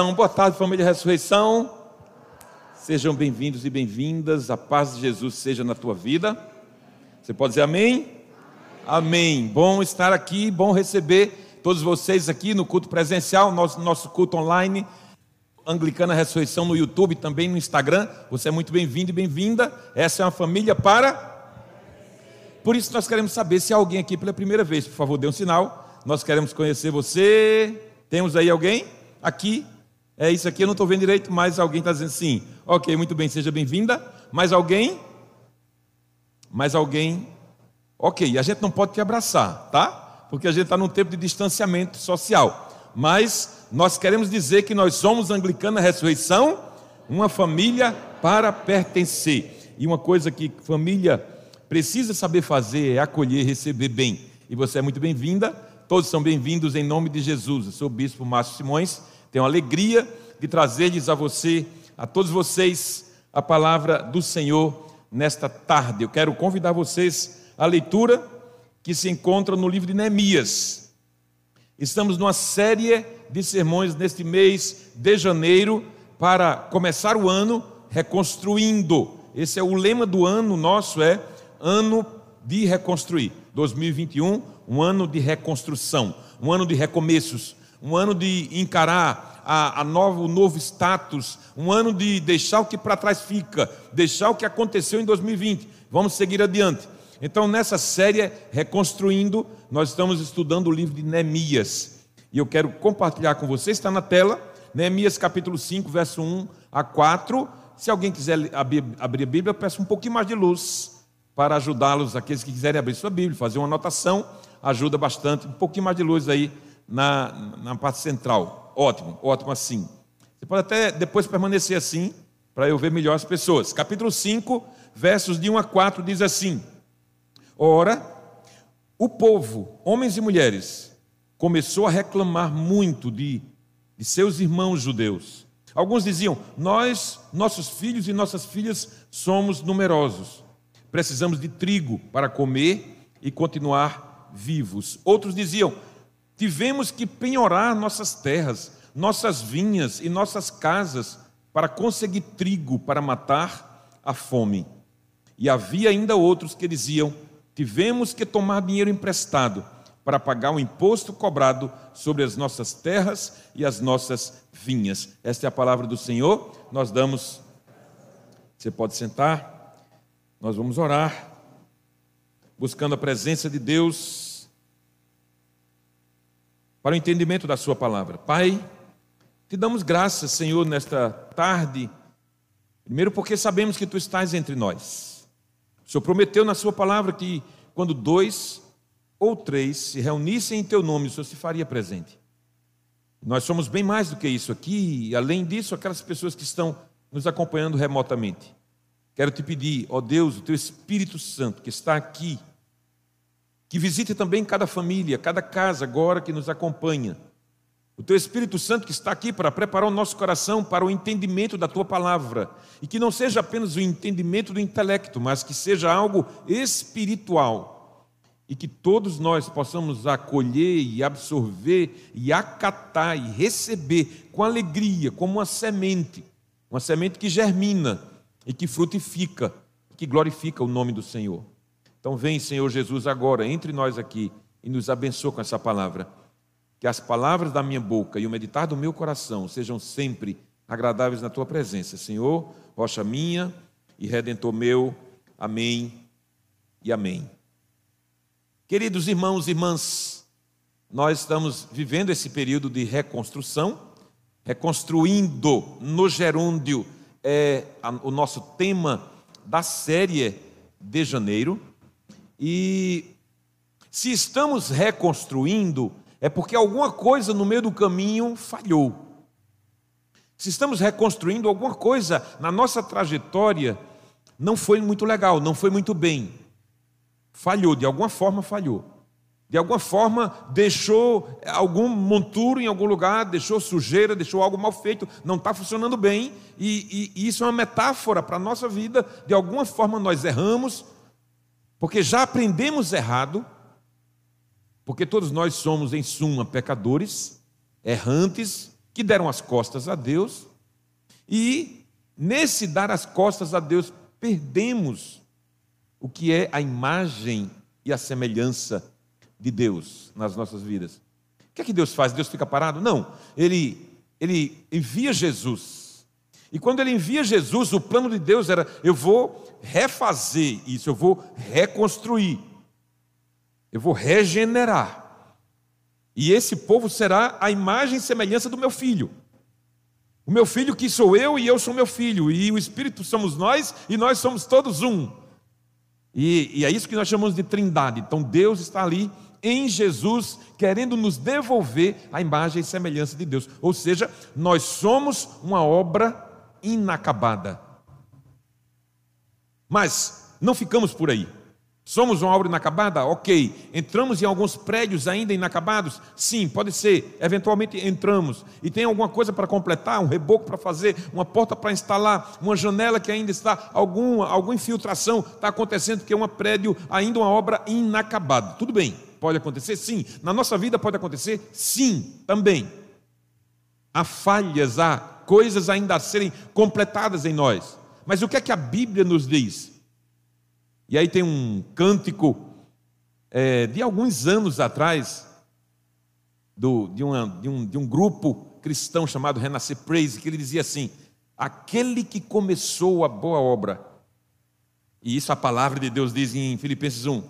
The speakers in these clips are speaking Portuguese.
Boa tarde, família Ressurreição. Sejam bem-vindos e bem-vindas. A paz de Jesus seja na tua vida. Você pode dizer amém? Amém. Bom estar aqui, bom receber todos vocês aqui no culto presencial, nosso, nosso culto online, Anglicana Ressurreição no YouTube, também no Instagram. Você é muito bem-vindo e bem-vinda. Essa é uma família para. Por isso nós queremos saber se há alguém aqui pela primeira vez. Por favor, dê um sinal. Nós queremos conhecer você. Temos aí alguém? Aqui. É isso aqui, eu não estou vendo direito, mas alguém está dizendo sim. Ok, muito bem, seja bem-vinda. Mais alguém? Mais alguém? Ok, a gente não pode te abraçar, tá? Porque a gente está num tempo de distanciamento social. Mas nós queremos dizer que nós somos Anglicana Ressurreição, uma família para pertencer. E uma coisa que família precisa saber fazer é acolher, receber bem. E você é muito bem-vinda, todos são bem-vindos em nome de Jesus. Eu sou o bispo Márcio Simões, tenho a alegria de trazer-lhes a você, a todos vocês, a palavra do Senhor nesta tarde. Eu quero convidar vocês à leitura que se encontra no livro de Neemias. Estamos numa série de sermões neste mês de janeiro para começar o ano reconstruindo. Esse é o lema do ano nosso é ano de reconstruir. 2021, um ano de reconstrução, um ano de recomeços, um ano de encarar a, a novo, o novo status, um ano de deixar o que para trás fica, deixar o que aconteceu em 2020. Vamos seguir adiante. Então, nessa série Reconstruindo, nós estamos estudando o livro de Neemias. E eu quero compartilhar com você, está na tela, Neemias capítulo 5, verso 1 a 4. Se alguém quiser abrir a Bíblia, eu peço um pouquinho mais de luz para ajudá-los, aqueles que quiserem abrir sua Bíblia, fazer uma anotação, ajuda bastante. Um pouquinho mais de luz aí na, na parte central. Ótimo, ótimo assim. Você pode até depois permanecer assim, para eu ver melhor as pessoas. Capítulo 5, versos de 1 a 4 diz assim: Ora, o povo, homens e mulheres, começou a reclamar muito de, de seus irmãos judeus. Alguns diziam: Nós, nossos filhos e nossas filhas, somos numerosos. Precisamos de trigo para comer e continuar vivos. Outros diziam: Tivemos que penhorar nossas terras, nossas vinhas e nossas casas para conseguir trigo para matar a fome. E havia ainda outros que diziam: Tivemos que tomar dinheiro emprestado para pagar o imposto cobrado sobre as nossas terras e as nossas vinhas. Esta é a palavra do Senhor. Nós damos. Você pode sentar. Nós vamos orar, buscando a presença de Deus para o entendimento da Sua palavra. Pai, te damos graças, Senhor, nesta tarde, primeiro porque sabemos que Tu estás entre nós. O Senhor prometeu na Sua palavra que quando dois ou três se reunissem em Teu nome, o Senhor se faria presente. Nós somos bem mais do que isso aqui, e além disso, aquelas pessoas que estão nos acompanhando remotamente. Quero te pedir, ó Deus, o Teu Espírito Santo que está aqui, que visite também cada família, cada casa agora que nos acompanha. O teu Espírito Santo que está aqui para preparar o nosso coração para o entendimento da tua palavra. E que não seja apenas o entendimento do intelecto, mas que seja algo espiritual. E que todos nós possamos acolher e absorver e acatar e receber com alegria, como uma semente. Uma semente que germina e que frutifica, que glorifica o nome do Senhor. Então, vem, Senhor Jesus, agora entre nós aqui e nos abençoa com essa palavra. Que as palavras da minha boca e o meditar do meu coração sejam sempre agradáveis na tua presença, Senhor, rocha minha e redentor meu. Amém e amém. Queridos irmãos e irmãs, nós estamos vivendo esse período de reconstrução, reconstruindo no gerúndio é o nosso tema da série de janeiro. E se estamos reconstruindo, é porque alguma coisa no meio do caminho falhou. Se estamos reconstruindo, alguma coisa na nossa trajetória não foi muito legal, não foi muito bem. Falhou, de alguma forma falhou. De alguma forma deixou algum monturo em algum lugar, deixou sujeira, deixou algo mal feito, não está funcionando bem, e, e, e isso é uma metáfora para a nossa vida. De alguma forma nós erramos, porque já aprendemos errado, porque todos nós somos, em suma, pecadores, errantes, que deram as costas a Deus, e nesse dar as costas a Deus, perdemos o que é a imagem e a semelhança de Deus nas nossas vidas. O que é que Deus faz? Deus fica parado? Não. Ele, ele envia Jesus. E quando ele envia Jesus, o plano de Deus era: eu vou refazer isso, eu vou reconstruir, eu vou regenerar. E esse povo será a imagem e semelhança do meu filho. O meu filho que sou eu e eu sou meu filho, e o Espírito somos nós e nós somos todos um. E, e é isso que nós chamamos de trindade. Então Deus está ali em Jesus, querendo nos devolver a imagem e semelhança de Deus. Ou seja, nós somos uma obra inacabada. Mas não ficamos por aí. Somos uma obra inacabada? Ok. Entramos em alguns prédios ainda inacabados? Sim, pode ser. Eventualmente entramos. E tem alguma coisa para completar, um reboco para fazer, uma porta para instalar, uma janela que ainda está, alguma, alguma infiltração está acontecendo, porque é um prédio, ainda uma obra inacabada. Tudo bem, pode acontecer? Sim. Na nossa vida pode acontecer? Sim, também. Há falhas, há coisas ainda a serem completadas em nós. Mas o que é que a Bíblia nos diz? E aí tem um cântico é, de alguns anos atrás, do, de, uma, de, um, de um grupo cristão chamado Renascer Praise, que ele dizia assim: aquele que começou a boa obra, e isso a palavra de Deus diz em Filipenses 1,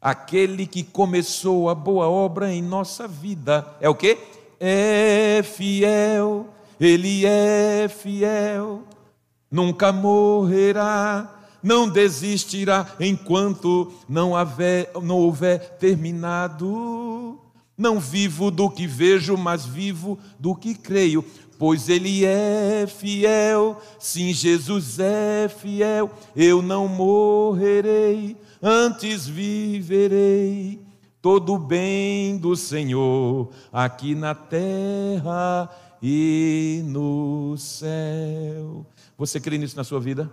aquele que começou a boa obra em nossa vida, é o que? É fiel, ele é fiel, nunca morrerá não desistirá enquanto não, não houver terminado. Não vivo do que vejo, mas vivo do que creio, pois Ele é fiel. Sim, Jesus é fiel. Eu não morrerei, antes viverei. Todo o bem do Senhor aqui na terra e no céu. Você crê nisso na sua vida?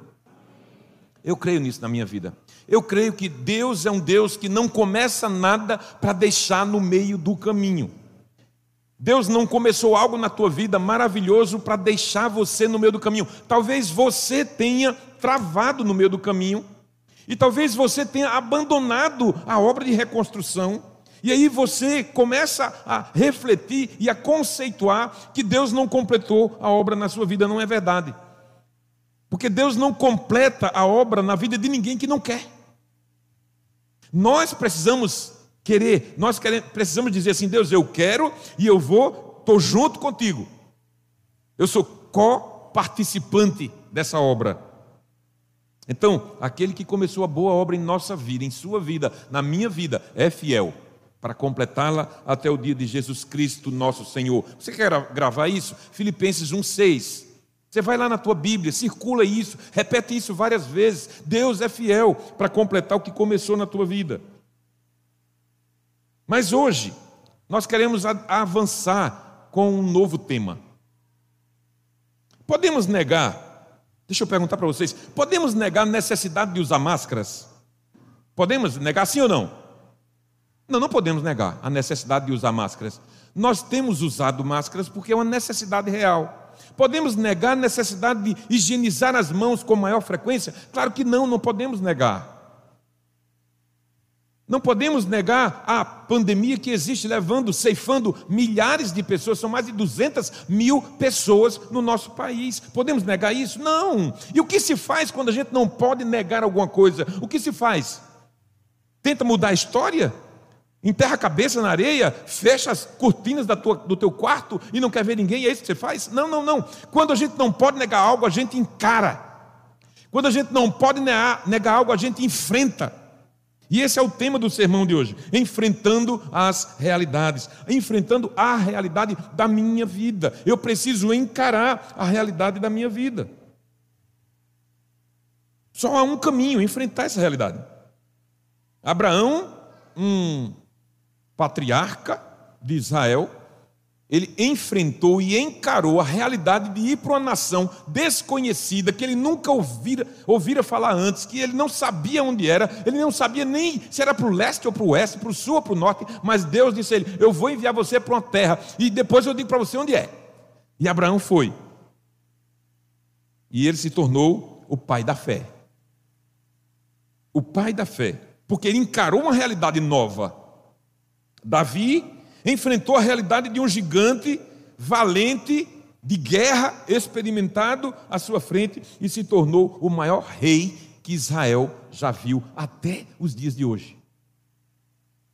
Eu creio nisso na minha vida. Eu creio que Deus é um Deus que não começa nada para deixar no meio do caminho. Deus não começou algo na tua vida maravilhoso para deixar você no meio do caminho. Talvez você tenha travado no meio do caminho, e talvez você tenha abandonado a obra de reconstrução. E aí você começa a refletir e a conceituar que Deus não completou a obra na sua vida, não é verdade. Porque Deus não completa a obra na vida de ninguém que não quer. Nós precisamos querer, nós queremos, precisamos dizer assim: Deus, eu quero e eu vou, estou junto contigo. Eu sou co-participante dessa obra. Então, aquele que começou a boa obra em nossa vida, em sua vida, na minha vida, é fiel para completá-la até o dia de Jesus Cristo, nosso Senhor. Você quer gravar isso? Filipenses 1,6. Você vai lá na tua Bíblia, circula isso, repete isso várias vezes. Deus é fiel para completar o que começou na tua vida. Mas hoje, nós queremos avançar com um novo tema. Podemos negar, deixa eu perguntar para vocês, podemos negar a necessidade de usar máscaras? Podemos negar sim ou não? Não, não podemos negar a necessidade de usar máscaras. Nós temos usado máscaras porque é uma necessidade real. Podemos negar a necessidade de higienizar as mãos com maior frequência? Claro que não, não podemos negar. Não podemos negar a pandemia que existe, levando, ceifando milhares de pessoas, são mais de 200 mil pessoas no nosso país. Podemos negar isso? Não. E o que se faz quando a gente não pode negar alguma coisa? O que se faz? Tenta mudar a história? Enterra a cabeça na areia, fecha as cortinas tua, do teu quarto e não quer ver ninguém, é isso que você faz? Não, não, não. Quando a gente não pode negar algo, a gente encara. Quando a gente não pode negar, negar algo, a gente enfrenta. E esse é o tema do sermão de hoje: enfrentando as realidades, enfrentando a realidade da minha vida. Eu preciso encarar a realidade da minha vida. Só há um caminho: enfrentar essa realidade. Abraão, um patriarca de Israel, ele enfrentou e encarou a realidade de ir para uma nação desconhecida, que ele nunca ouvira, ouvira falar antes, que ele não sabia onde era, ele não sabia nem se era para o leste ou para o oeste, para o sul ou para o norte, mas Deus disse a ele: Eu vou enviar você para uma terra, e depois eu digo para você onde é. E Abraão foi. E ele se tornou o pai da fé. O pai da fé. Porque ele encarou uma realidade nova. Davi enfrentou a realidade de um gigante valente, de guerra, experimentado à sua frente e se tornou o maior rei que Israel já viu até os dias de hoje.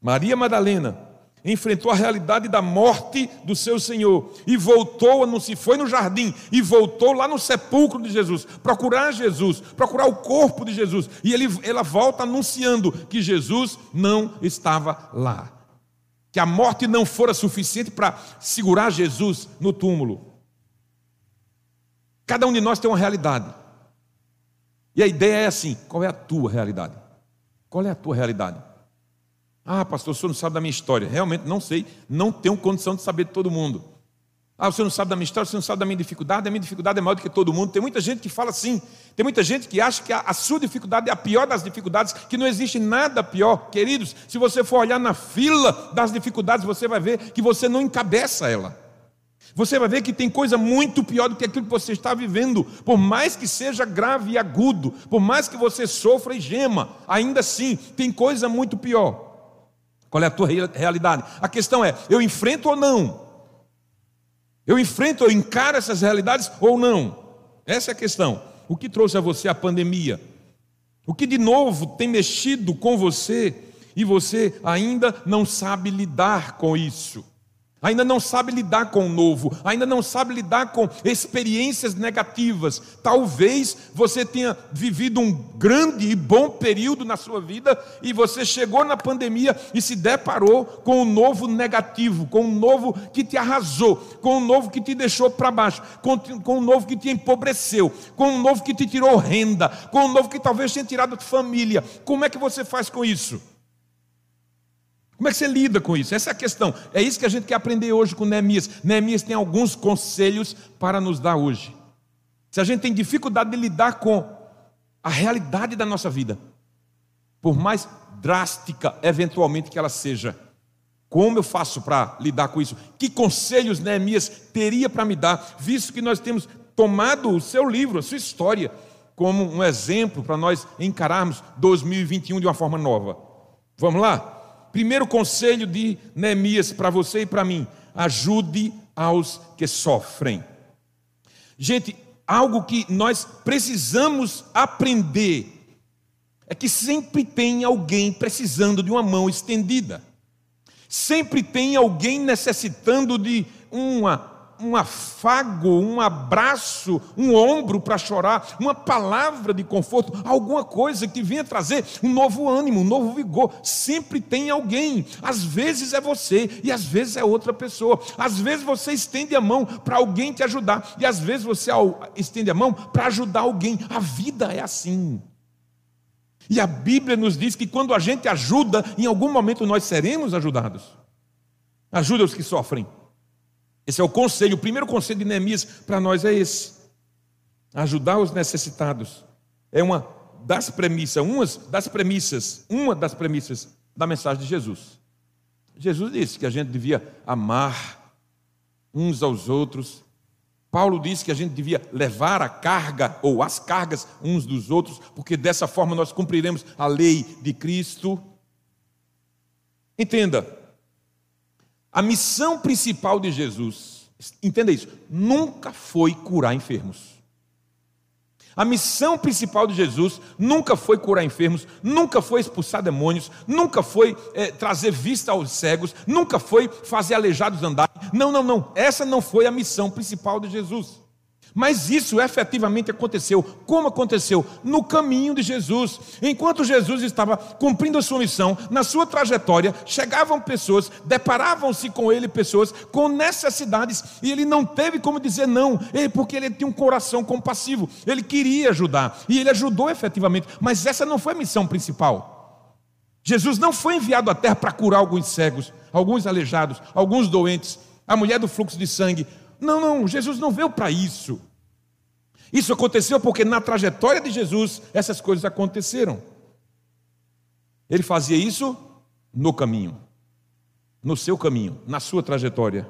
Maria Madalena enfrentou a realidade da morte do seu Senhor e voltou, não se foi no jardim, e voltou lá no sepulcro de Jesus, procurar Jesus, procurar o corpo de Jesus, e ele, ela volta anunciando que Jesus não estava lá, que a morte não fora suficiente para segurar Jesus no túmulo. Cada um de nós tem uma realidade, e a ideia é assim: qual é a tua realidade? Qual é a tua realidade? Ah, pastor, o senhor não sabe da minha história. Realmente não sei, não tenho condição de saber de todo mundo. Ah, você não sabe da minha história, você não sabe da minha dificuldade, a minha dificuldade é maior do que todo mundo. Tem muita gente que fala assim, tem muita gente que acha que a, a, sua dificuldade é a pior das dificuldades, que não existe nada pior. Queridos, se você for olhar na fila das dificuldades, você vai ver que você não encabeça ela. Você vai ver que tem coisa muito pior do que aquilo que você está vivendo, por mais que seja grave e agudo, por mais que você sofra e gema, ainda assim tem coisa muito pior. Qual é a tua realidade? A questão é: eu enfrento ou não? Eu enfrento, eu encaro essas realidades ou não? Essa é a questão. O que trouxe a você a pandemia? O que de novo tem mexido com você e você ainda não sabe lidar com isso? Ainda não sabe lidar com o novo, ainda não sabe lidar com experiências negativas. Talvez você tenha vivido um grande e bom período na sua vida e você chegou na pandemia e se deparou com um novo negativo, com um novo que te arrasou, com um novo que te deixou para baixo, com, um novo que te empobreceu, com um novo que te tirou renda, com um novo que talvez tenha tirado família. Como é que você faz com isso? Como é que você lida com isso? Essa é a questão. É isso que a gente quer aprender hoje com Neemias. Neemias tem alguns conselhos para nos dar hoje. Se a gente tem dificuldade de lidar com a realidade da nossa vida, por mais drástica eventualmente que ela seja, como eu faço para lidar com isso? Que conselhos Neemias teria para me dar, visto que nós temos tomado o seu livro, a sua história, como um exemplo para nós encararmos 2021 de uma forma nova? Vamos lá? Primeiro conselho de Neemias para você e para mim: ajude aos que sofrem. Gente, algo que nós precisamos aprender é que sempre tem alguém precisando de uma mão estendida. Sempre tem alguém necessitando de uma um afago, um abraço, um ombro para chorar, uma palavra de conforto, alguma coisa que venha trazer um novo ânimo, um novo vigor. Sempre tem alguém. Às vezes é você e às vezes é outra pessoa. Às vezes você estende a mão para alguém te ajudar e às vezes você estende a mão para ajudar alguém. A vida é assim. E a Bíblia nos diz que quando a gente ajuda, em algum momento nós seremos ajudados. Ajuda os que sofrem. Esse é o conselho, o primeiro conselho de Neemias para nós é esse: ajudar os necessitados. É uma das premissas, uma das premissas, uma das premissas da mensagem de Jesus. Jesus disse que a gente devia amar uns aos outros. Paulo disse que a gente devia levar a carga ou as cargas uns dos outros, porque dessa forma nós cumpriremos a lei de Cristo. Entenda, a missão principal de Jesus, entenda isso, nunca foi curar enfermos. A missão principal de Jesus nunca foi curar enfermos, nunca foi expulsar demônios, nunca foi é, trazer vista aos cegos, nunca foi fazer aleijados andar. Não, não, não. Essa não foi a missão principal de Jesus. Mas isso efetivamente aconteceu. Como aconteceu? No caminho de Jesus. Enquanto Jesus estava cumprindo a sua missão, na sua trajetória, chegavam pessoas, deparavam-se com ele pessoas com necessidades, e ele não teve como dizer não, porque ele tinha um coração compassivo. Ele queria ajudar, e ele ajudou efetivamente, mas essa não foi a missão principal. Jesus não foi enviado à terra para curar alguns cegos, alguns aleijados, alguns doentes, a mulher do fluxo de sangue. Não, não, Jesus não veio para isso. Isso aconteceu porque na trajetória de Jesus essas coisas aconteceram. Ele fazia isso no caminho, no seu caminho, na sua trajetória.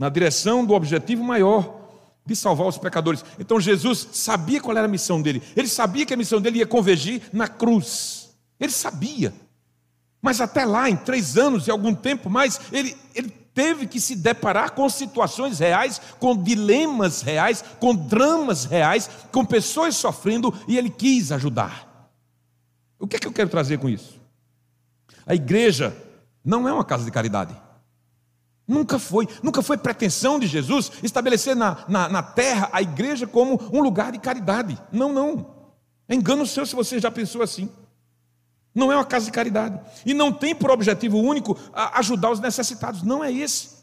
na direção do objetivo maior de salvar os pecadores. Então Jesus sabia qual era a missão dele. Ele sabia que a missão dele ia convergir na cruz. Ele sabia. Mas até lá, em três anos e algum tempo mais, ele, ele teve que se deparar com situações reais, com dilemas reais, com dramas reais, com pessoas sofrendo e ele quis ajudar. O que é que eu quero trazer com isso? A igreja não é uma casa de caridade. Nunca foi, nunca foi pretensão de Jesus estabelecer na, na, na, terra a igreja como um lugar de caridade. Não, não. É engano seu se você já pensou assim. Não é uma casa de caridade. E não tem por objetivo único ajudar os necessitados. Não é esse.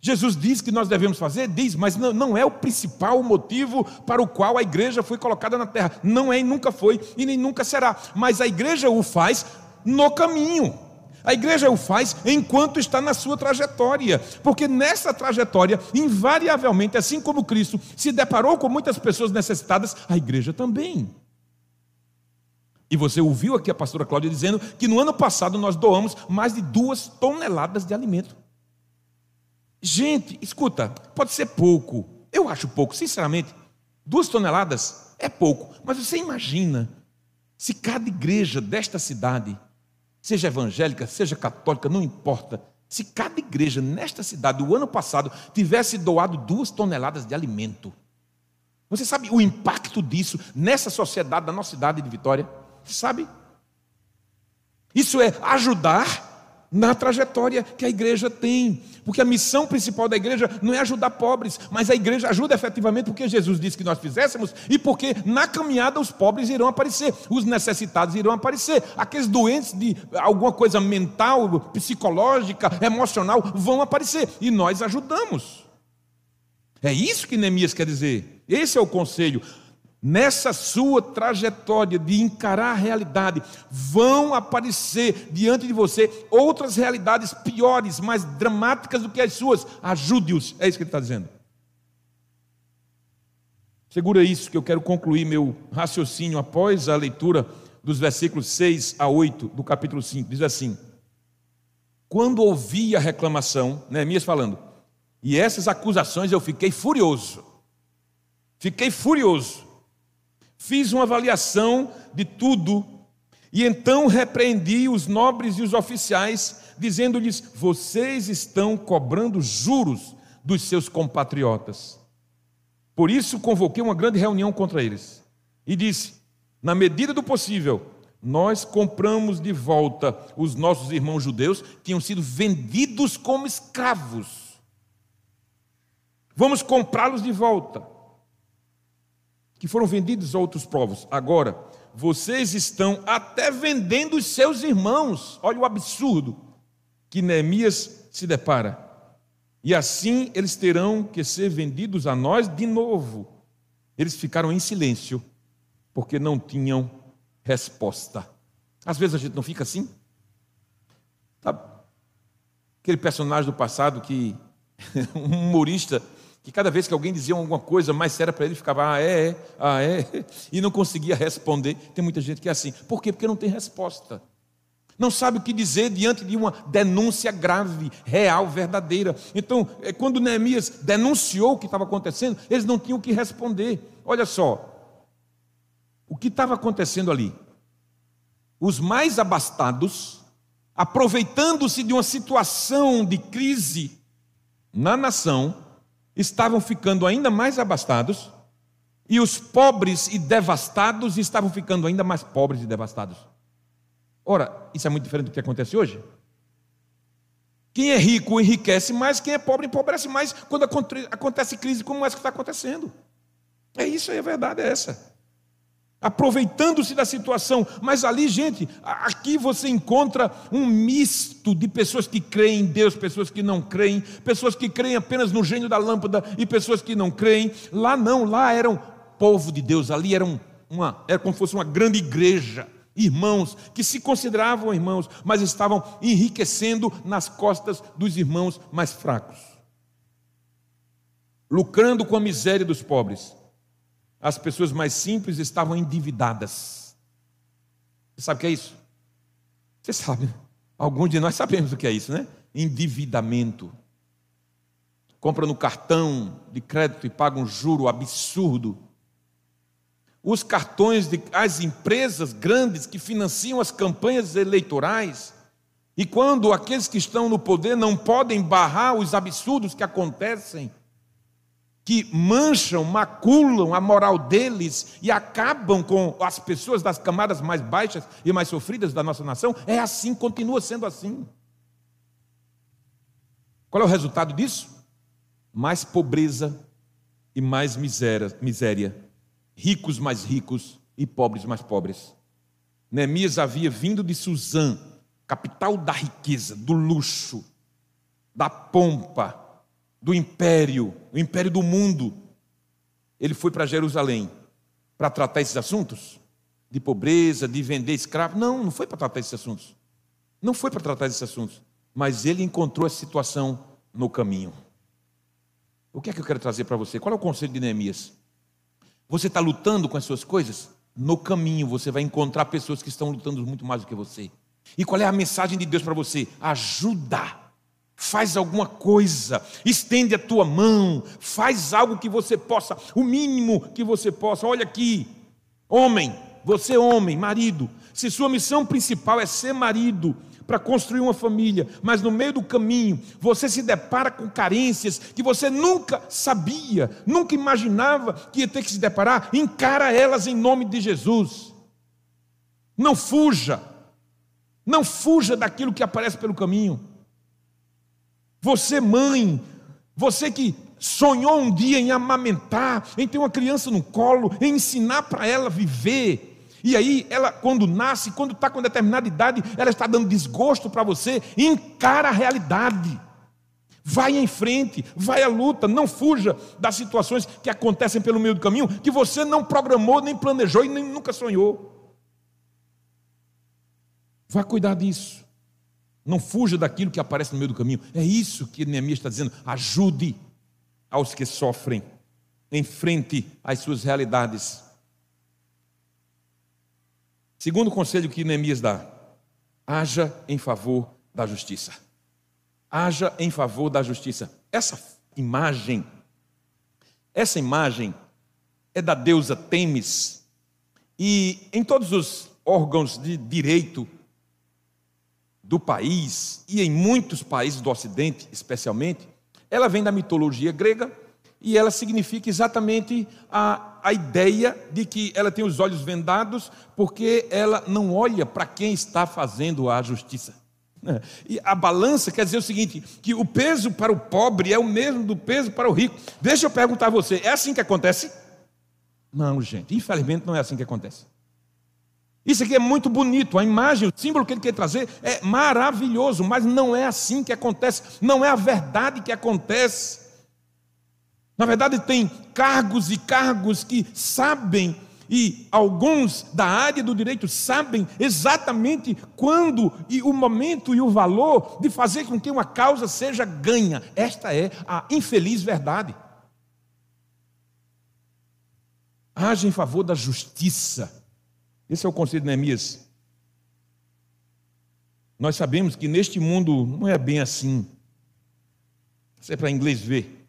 Jesus diz que nós devemos fazer, diz, mas não, não é o principal motivo para o qual a igreja foi colocada na terra. Não é e nunca foi e nem nunca será. Mas a igreja o faz no caminho. A igreja o faz enquanto está na sua trajetória, porque nessa trajetória, invariavelmente, assim como Cristo se deparou com muitas pessoas necessitadas, a igreja também. E você ouviu aqui a pastora Cláudia dizendo que no ano passado nós doamos mais de duas toneladas de alimento. Gente, escuta, pode ser pouco, eu acho pouco, sinceramente. Duas toneladas é pouco, mas você imagina se cada igreja desta cidade seja evangélica, seja católica, não importa. Se cada igreja nesta cidade, o ano passado, tivesse doado duas toneladas de alimento, você sabe o impacto disso nessa sociedade da nossa cidade de Vitória? Sabe? Isso é ajudar na trajetória que a igreja tem. Porque a missão principal da igreja não é ajudar pobres, mas a igreja ajuda efetivamente porque Jesus disse que nós fizéssemos e porque na caminhada os pobres irão aparecer, os necessitados irão aparecer, aqueles doentes de alguma coisa mental, psicológica, emocional vão aparecer e nós ajudamos. É isso que Neemias quer dizer. Esse é o conselho nessa sua trajetória de encarar a realidade, vão aparecer diante de você outras realidades piores, mais dramáticas do que as suas. Ajude-os, é isso que ele está dizendo. Segura isso que eu quero concluir meu raciocínio após a leitura dos versículos 6 a 8 do capítulo 5. Diz assim: Quando ouvi a reclamação, Neemias falando, e essas acusações eu fiquei furioso. Fiquei furioso Fiz uma avaliação de tudo e então repreendi os nobres e os oficiais, dizendo-lhes: Vocês estão cobrando juros dos seus compatriotas. Por isso convoquei uma grande reunião contra eles e disse: Na medida do possível, nós compramos de volta os nossos irmãos judeus que tinham sido vendidos como escravos. Vamos comprá-los de volta que foram vendidos a outros povos. Agora, vocês estão até vendendo os seus irmãos. Olha o absurdo que Neemias se depara. E assim eles terão que ser vendidos a nós de novo. Eles ficaram em silêncio, porque não tinham resposta. Às vezes a gente não fica assim. Sabe? Aquele personagem do passado que um humorista que cada vez que alguém dizia alguma coisa mais séria para ele, ficava, ah, é, é, ah, é, e não conseguia responder. Tem muita gente que é assim. Por quê? Porque não tem resposta. Não sabe o que dizer diante de uma denúncia grave, real, verdadeira. Então, é, quando Neemias denunciou o que estava acontecendo, eles não tinham o que responder. Olha só, o que estava acontecendo ali? Os mais abastados, aproveitando-se de uma situação de crise na nação, estavam ficando ainda mais abastados, e os pobres e devastados estavam ficando ainda mais pobres e devastados. Ora, isso é muito diferente do que acontece hoje. Quem é rico enriquece mais, quem é pobre empobrece mais quando acontece crise como essa que está acontecendo. É isso aí, a verdade é essa aproveitando-se da situação. Mas ali, gente, aqui você encontra um misto de pessoas que creem em Deus, pessoas que não creem, pessoas que creem apenas no gênio da lâmpada e pessoas que não creem. Lá não, lá eram povo de Deus, ali eram uma, era como se fosse uma grande igreja. Irmãos que se consideravam irmãos, mas estavam enriquecendo nas costas dos irmãos mais fracos, lucrando com a miséria dos pobres as pessoas mais simples estavam endividadas. Você sabe o que é isso? Você sabe. Alguns de nós sabemos o que é isso, né? Endividamento. compra no cartão de crédito e paga um juro absurdo. Os cartões de as empresas grandes que financiam as campanhas eleitorais. E quando aqueles que estão no poder não podem barrar os absurdos que acontecem, que mancham, maculam a moral deles e acabam com as pessoas das camadas mais baixas e mais sofridas da nossa nação, é assim, continua sendo assim. Qual é o resultado disso? Mais pobreza e mais miséria, miséria. Ricos mais ricos e pobres mais pobres. Neemias havia vindo de Suzã, capital da riqueza, do luxo, da pompa, do império, o império do mundo. Ele foi para Jerusalém para tratar esses assuntos de pobreza, de vender escravo. Não, não foi para tratar esses assuntos. Não foi para tratar esses assuntos. Mas ele encontrou a situação no caminho. O que é que eu quero trazer para você? Qual é o conselho de Neemias? Você está lutando com as suas coisas? No caminho você vai encontrar pessoas que estão lutando muito mais do que você. E qual é a mensagem de Deus para você? Ajuda Faz alguma coisa, estende a tua mão, faz algo que você possa, o mínimo que você possa. Olha aqui, homem, você homem, marido, se sua missão principal é ser marido, para construir uma família, mas no meio do caminho você se depara com carências que você nunca sabia, nunca imaginava que ia ter que se deparar, encara elas em nome de Jesus. Não fuja, não fuja daquilo que aparece pelo caminho. Você, mãe, você que sonhou um dia em amamentar, em ter uma criança no colo, em ensinar para ela viver. E aí, ela, quando nasce, quando está com determinada idade, ela está dando desgosto para você, encara a realidade. Vai em frente, vai à luta, não fuja das situações que acontecem pelo meio do caminho, que você não programou, nem planejou e nem nunca sonhou. Vá cuidar disso. Não fuja daquilo que aparece no meio do caminho. É isso que Neemias está dizendo. Ajude aos que sofrem. Enfrente as suas realidades. Segundo conselho que Neemias dá: haja em favor da justiça. Haja em favor da justiça. Essa imagem, essa imagem é da deusa Temis. E em todos os órgãos de direito do país, e em muitos países do Ocidente especialmente, ela vem da mitologia grega e ela significa exatamente a, a ideia de que ela tem os olhos vendados porque ela não olha para quem está fazendo a justiça. E a balança quer dizer o seguinte: que o peso para o pobre é o mesmo do peso para o rico. Deixa eu perguntar a você: é assim que acontece? Não, gente, infelizmente não é assim que acontece. Isso aqui é muito bonito, a imagem, o símbolo que ele quer trazer é maravilhoso, mas não é assim que acontece, não é a verdade que acontece. Na verdade, tem cargos e cargos que sabem, e alguns da área do direito sabem exatamente quando e o momento e o valor de fazer com que uma causa seja ganha. Esta é a infeliz verdade. Age em favor da justiça esse é o conselho de Neemias. Nós sabemos que neste mundo não é bem assim. Isso é para inglês ver.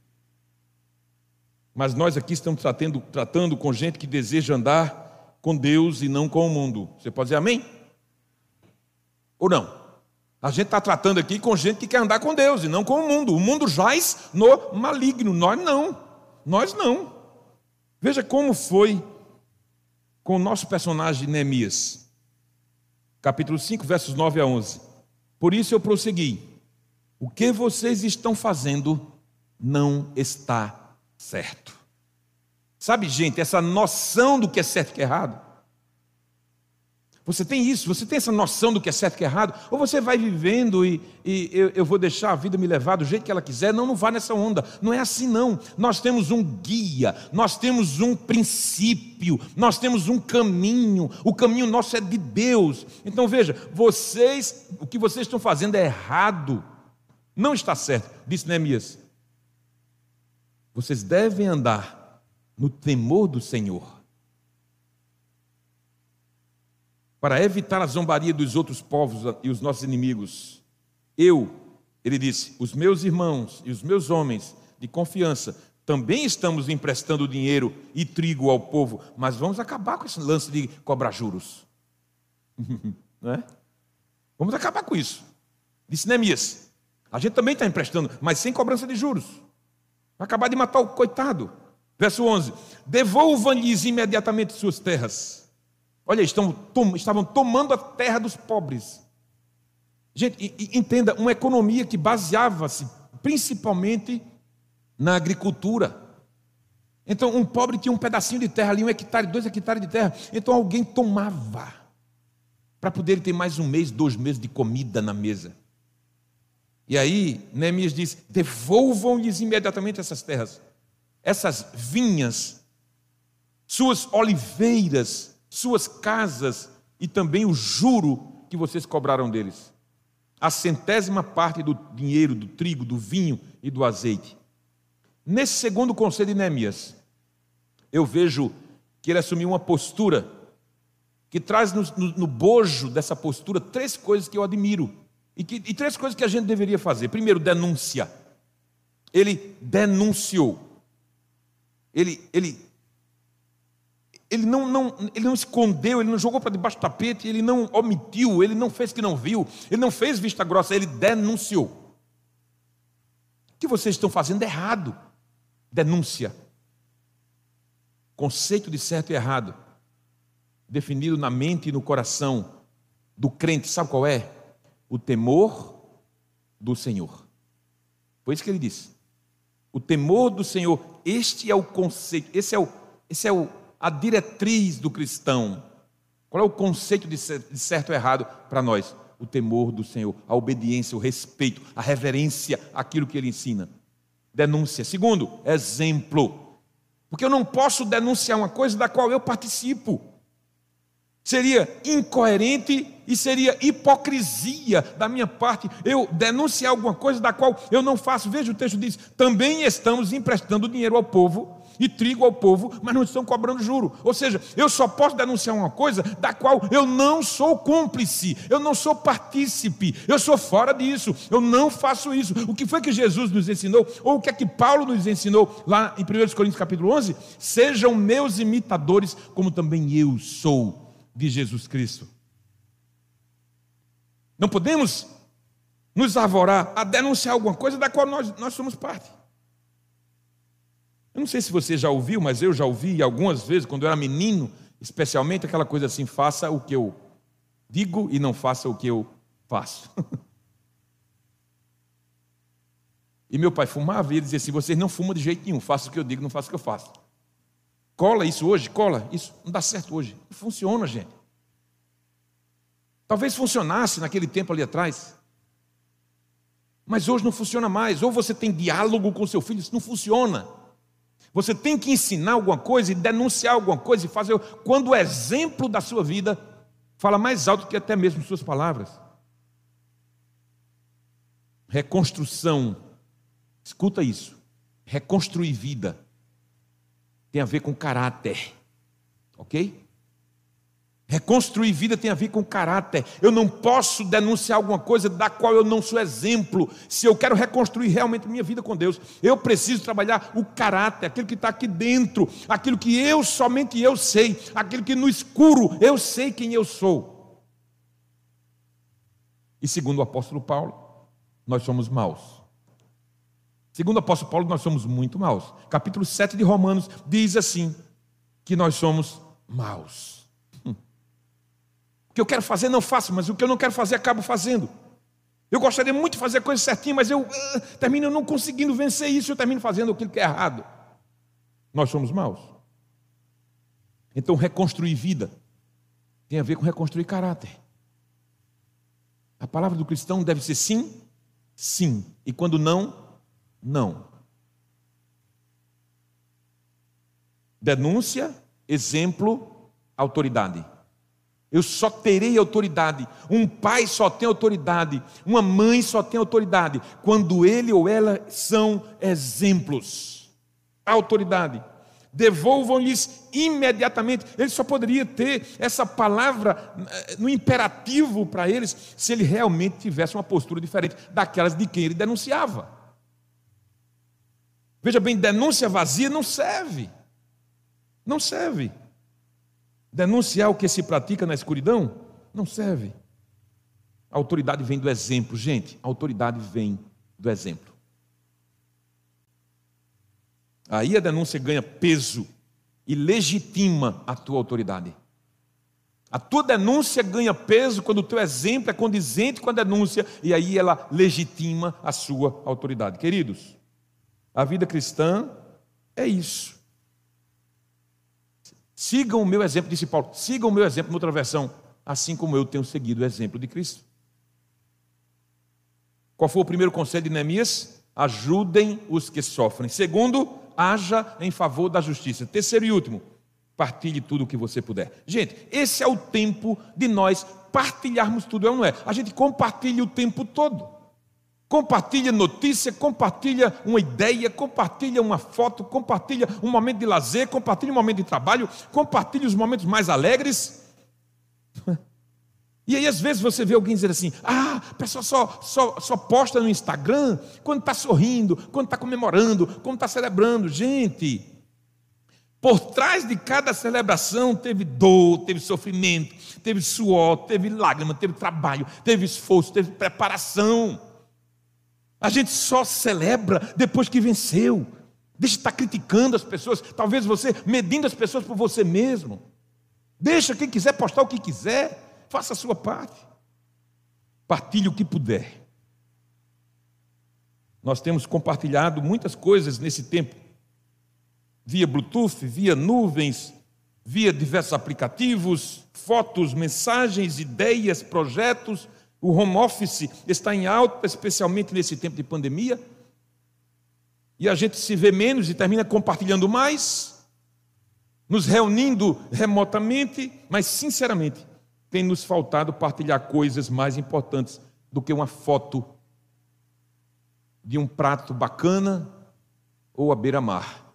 Mas nós aqui estamos tratando, tratando com gente que deseja andar com Deus e não com o mundo. Você pode dizer amém? Ou não? A gente está tratando aqui com gente que quer andar com Deus e não com o mundo. O mundo jaz no maligno. Nós não. Nós não. Veja como foi com o nosso personagem Neemias. Capítulo 5, versos 9 a 11. Por isso eu prossegui. O que vocês estão fazendo não está certo. Sabe, gente, essa noção do que é certo e que é errado você tem isso, você tem essa noção do que é certo e que é errado, ou você vai vivendo e, e eu, eu, vou deixar a vida me levar do jeito que ela quiser. Não, não vá nessa onda. Não é assim, não. Nós temos um guia, nós temos um princípio, nós temos um caminho. O caminho nosso é de Deus. Então veja, vocês, o que vocês estão fazendo é errado. Não está certo, disse Neemias. Vocês devem andar no temor do Senhor para evitar a zombaria dos outros povos e os nossos inimigos. Eu, ele disse, os meus irmãos e os meus homens de confiança. Também estamos emprestando dinheiro e trigo ao povo, mas vamos acabar com esse lance de cobrar juros. Não é? Vamos acabar com isso. Disse Neemias. A gente também está emprestando, mas sem cobrança de juros. Vai acabar de matar o coitado. Verso 11: Devolvam-lhes imediatamente suas terras. Olha, estão, tom, estavam tomando a terra dos pobres. Gente, entenda, uma economia que baseava-se principalmente na agricultura. Então, um pobre tinha um pedacinho de terra ali, um hectare, dois hectares de terra. Então, alguém tomava para poder ter mais um mês, dois meses de comida na mesa. E aí, Neemias diz: devolvam-lhes imediatamente essas terras, essas vinhas, suas oliveiras, suas casas e também o juro que vocês cobraram deles. A centésima parte do dinheiro, do trigo, do vinho e do azeite. Nesse segundo conselho de Neemias, eu vejo que ele assumiu uma postura que traz no, no, no bojo dessa postura três coisas que eu admiro e, que, e três coisas que a gente deveria fazer. Primeiro, denúncia. Ele denunciou. Ele, ele, ele, não, não, ele não escondeu, ele não jogou para debaixo do tapete, ele não omitiu, ele não fez que não viu, ele não fez vista grossa, ele denunciou. O que vocês estão fazendo errado? Denúncia. Conceito de certo e errado, definido na mente e no coração do crente, sabe qual é? O temor do Senhor. Foi isso que ele disse. O temor do Senhor, este é o conceito, esse é, o, esse é o, a diretriz do cristão. Qual é o conceito de certo e errado para nós? O temor do Senhor, a obediência, o respeito, a reverência àquilo que ele ensina denúncia. Segundo, exemplo. Porque eu não posso denunciar uma coisa da qual eu participo. Seria incoerente e seria hipocrisia da minha parte eu denunciar alguma coisa da qual eu não faço. Veja o texto diz: também estamos emprestando dinheiro ao povo e trigo ao povo, mas não estão cobrando juro. Ou seja, eu só posso denunciar uma coisa da qual eu não sou cúmplice, eu não sou partícipe, eu sou fora disso, eu não faço isso. O que foi que Jesus nos ensinou, ou o que é que Paulo nos ensinou lá em 1 Coríntios capítulo 11? Sejam meus imitadores, como também eu sou de Jesus Cristo. Não podemos nos arvorar a denunciar alguma coisa da qual nós, nós somos parte. Eu não sei se você já ouviu, mas eu já ouvi algumas vezes, quando eu era menino, especialmente aquela coisa assim: faça o que eu digo e não faça o que eu faço. e meu pai fumava e ele dizia assim: vocês não fumam de jeito nenhum, faça o que eu digo, não faça o que eu faço. Cola isso hoje, cola, isso não dá certo hoje. Não funciona, gente. Talvez funcionasse naquele tempo ali atrás. Mas hoje não funciona mais. Ou você tem diálogo com seu filho, isso não funciona. Você tem que ensinar alguma coisa e denunciar alguma coisa e fazer. Quando o exemplo da sua vida fala mais alto que até mesmo suas palavras. Reconstrução. Escuta isso. Reconstruir vida tem a ver com caráter. Ok? Reconstruir vida tem a ver com caráter. Eu não posso denunciar alguma coisa da qual eu não sou exemplo. Se eu quero reconstruir realmente minha vida com Deus, eu preciso trabalhar o caráter, aquilo que está aqui dentro, aquilo que eu somente eu sei, aquilo que no escuro eu sei quem eu sou. E segundo o apóstolo Paulo, nós somos maus. Segundo o apóstolo Paulo, nós somos muito maus. Capítulo 7 de Romanos diz assim: que nós somos maus que eu quero fazer, não faço, mas o que eu não quero fazer, acabo fazendo. Eu gostaria muito de fazer a coisa certinha, mas eu uh, termino não conseguindo vencer isso, eu termino fazendo aquilo que é errado. Nós somos maus. Então, reconstruir vida tem a ver com reconstruir caráter. A palavra do cristão deve ser sim, sim. E quando não, não. Denúncia, exemplo, autoridade. Eu só terei autoridade. Um pai só tem autoridade. Uma mãe só tem autoridade quando ele ou ela são exemplos. A autoridade. Devolvam-lhes imediatamente. Ele só poderia ter essa palavra eh, no imperativo para eles se ele realmente tivesse uma postura diferente daquelas de quem ele denunciava. Veja bem, denúncia vazia não serve. Não serve. Denunciar o que se pratica na escuridão não serve. A autoridade vem do exemplo, gente. A autoridade vem do exemplo. Aí a denúncia ganha peso e legitima a tua autoridade. A tua denúncia ganha peso quando o teu exemplo é condizente com a denúncia e aí ela legitima a sua autoridade. Queridos, a vida cristã é isso. Sigam o meu exemplo, disse Paulo, sigam o meu exemplo noutra versão, assim como eu tenho seguido o exemplo de Cristo. Qual foi o primeiro conselho de Neemias? Ajudem os que sofrem. Segundo, haja em favor da justiça. Terceiro e último, partilhe tudo o que você puder. Gente, esse é o tempo de nós partilharmos tudo, é ou não é? A gente compartilha o tempo todo. Compartilha notícia, compartilha uma ideia, compartilha uma foto, compartilha um momento de lazer, compartilha um momento de trabalho, compartilha os momentos mais alegres. E aí, às vezes, você vê alguém dizer assim: ah, a pessoa só, só, só posta no Instagram quando está sorrindo, quando está comemorando, quando está celebrando. Gente, por trás de cada celebração teve dor, teve sofrimento, teve suor, teve lágrima, teve trabalho, teve esforço, teve preparação. A gente só celebra depois que venceu. Deixa de estar criticando as pessoas, talvez você medindo as pessoas por você mesmo. Deixa quem quiser postar o que quiser, faça a sua parte. Partilhe o que puder. Nós temos compartilhado muitas coisas nesse tempo, via Bluetooth, via nuvens, via diversos aplicativos, fotos, mensagens, ideias, projetos, o home office está em alta, especialmente nesse tempo de pandemia. E a gente se vê menos e termina compartilhando mais, nos reunindo remotamente, mas sinceramente, tem nos faltado partilhar coisas mais importantes do que uma foto de um prato bacana ou a beira-mar.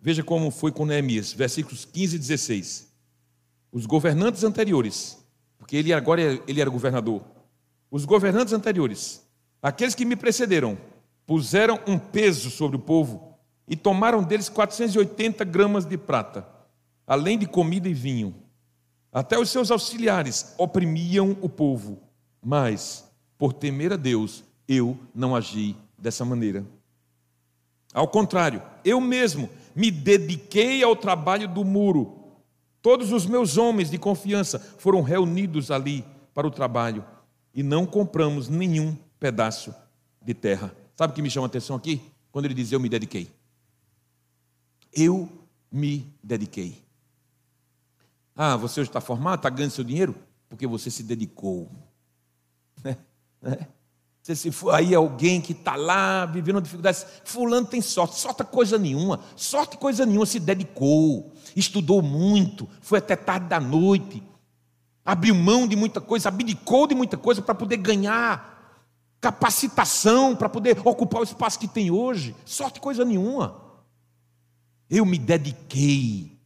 Veja como foi com Neemias, versículos 15 e 16. Os governantes anteriores porque ele agora ele era governador. Os governantes anteriores, aqueles que me precederam, puseram um peso sobre o povo e tomaram deles 480 gramas de prata, além de comida e vinho. Até os seus auxiliares oprimiam o povo, mas, por temer a Deus, eu não agi dessa maneira. Ao contrário, eu mesmo me dediquei ao trabalho do muro Todos os meus homens de confiança foram reunidos ali para o trabalho e não compramos nenhum pedaço de terra. Sabe o que me chama a atenção aqui? Quando ele diz eu me dediquei. Eu me dediquei. Ah, você hoje está formado, está ganhando seu dinheiro? Porque você se dedicou. Né? né? Você se for aí alguém que está lá vivendo dificuldades, fulano tem sorte, sorte é coisa nenhuma, sorte coisa nenhuma, se dedicou, estudou muito, foi até tarde da noite, abriu mão de muita coisa, abdicou de muita coisa para poder ganhar capacitação, para poder ocupar o espaço que tem hoje, sorte coisa nenhuma. Eu me dediquei.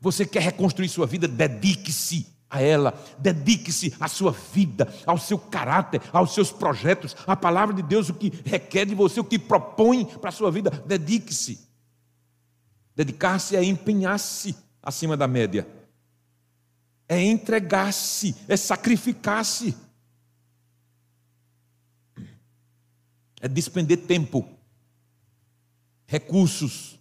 Você quer reconstruir sua vida? Dedique-se a ela, dedique-se à sua vida, ao seu caráter, aos seus projetos, a palavra de Deus, o que requer de você, o que propõe para a sua vida, dedique-se. Dedicar-se é empenhar-se acima da média, é entregar-se, é sacrificar-se, é despender tempo, recursos,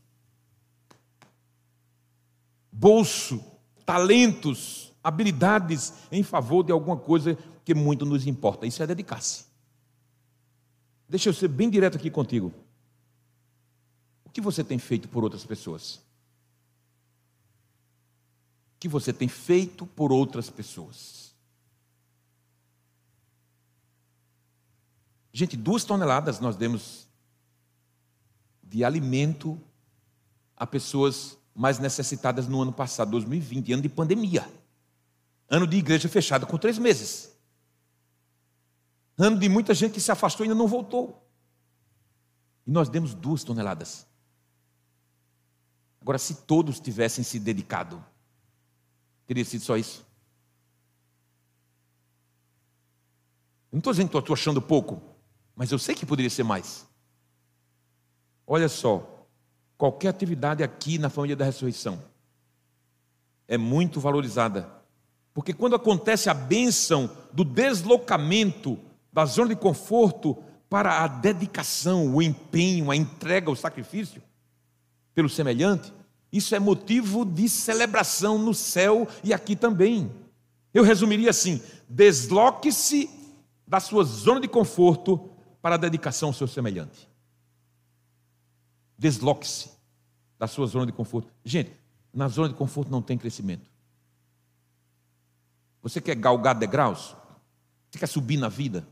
bolso, talentos, habilidades em favor de alguma coisa que muito nos importa. Isso é dedicar-se. Deixa eu ser bem direto aqui contigo. O que você tem feito por outras pessoas? O que você tem feito por outras pessoas? Gente, duas toneladas nós demos de alimento a pessoas mais necessitadas no ano passado, 2020, ano de pandemia. Ano de igreja fechada com três meses. Ano de muita gente que se afastou e ainda não voltou. E nós demos duas toneladas. Agora, se todos tivessem se dedicado, teria sido só isso. Eu não estou dizendo que estou achando pouco, mas eu sei que poderia ser mais. Olha só, qualquer atividade aqui na família da ressurreição é muito valorizada. Porque quando acontece a bênção do deslocamento da zona de conforto para a dedicação, o empenho, a entrega, o sacrifício pelo semelhante, isso é motivo de celebração no céu e aqui também. Eu resumiria assim: desloque-se da sua zona de conforto para a dedicação ao seu semelhante. Desloque-se da sua zona de conforto. Gente, na zona de conforto não tem crescimento. Você quer galgar degraus? Você quer subir na vida?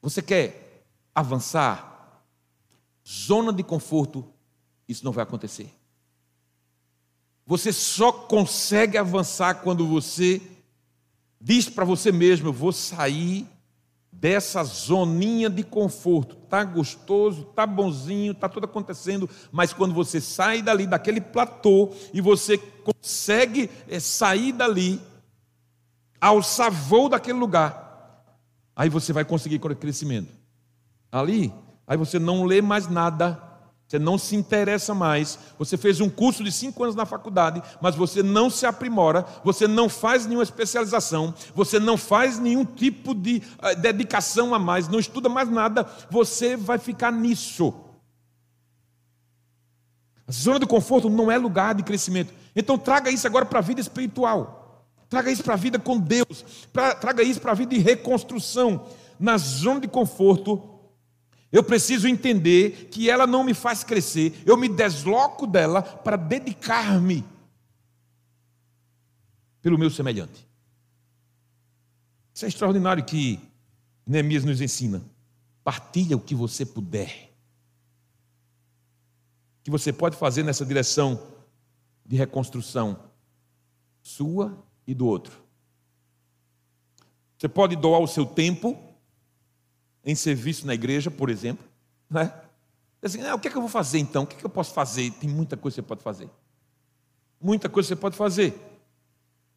Você quer avançar? Zona de conforto, isso não vai acontecer. Você só consegue avançar quando você diz para você mesmo: eu vou sair dessa zoninha de conforto. Tá gostoso, tá bonzinho, tá tudo acontecendo, mas quando você sai dali daquele platô e você consegue é, sair dali, alçar voo daquele lugar, Aí você vai conseguir crescimento. Ali, aí você não lê mais nada, você não se interessa mais. Você fez um curso de cinco anos na faculdade, mas você não se aprimora, você não faz nenhuma especialização, você não faz nenhum tipo de uh, dedicação a mais, não estuda mais nada, você vai ficar nisso. A zona de conforto não é lugar de crescimento. Então traga isso agora para a vida espiritual. Traga isso para a vida com Deus. Traga isso para a vida de reconstrução. Na zona de conforto, eu preciso entender que ela não me faz crescer. Eu me desloco dela para dedicar-me pelo meu semelhante. Isso é extraordinário que Neemias nos ensina. Partilha o que você puder. Que você pode fazer nessa direção de reconstrução sua e do outro. Você pode doar o seu tempo em serviço na igreja, por exemplo, né? Assim, ah, o que é que eu vou fazer então? O que é que eu posso fazer? Tem muita coisa que você pode fazer. Muita coisa que você pode fazer.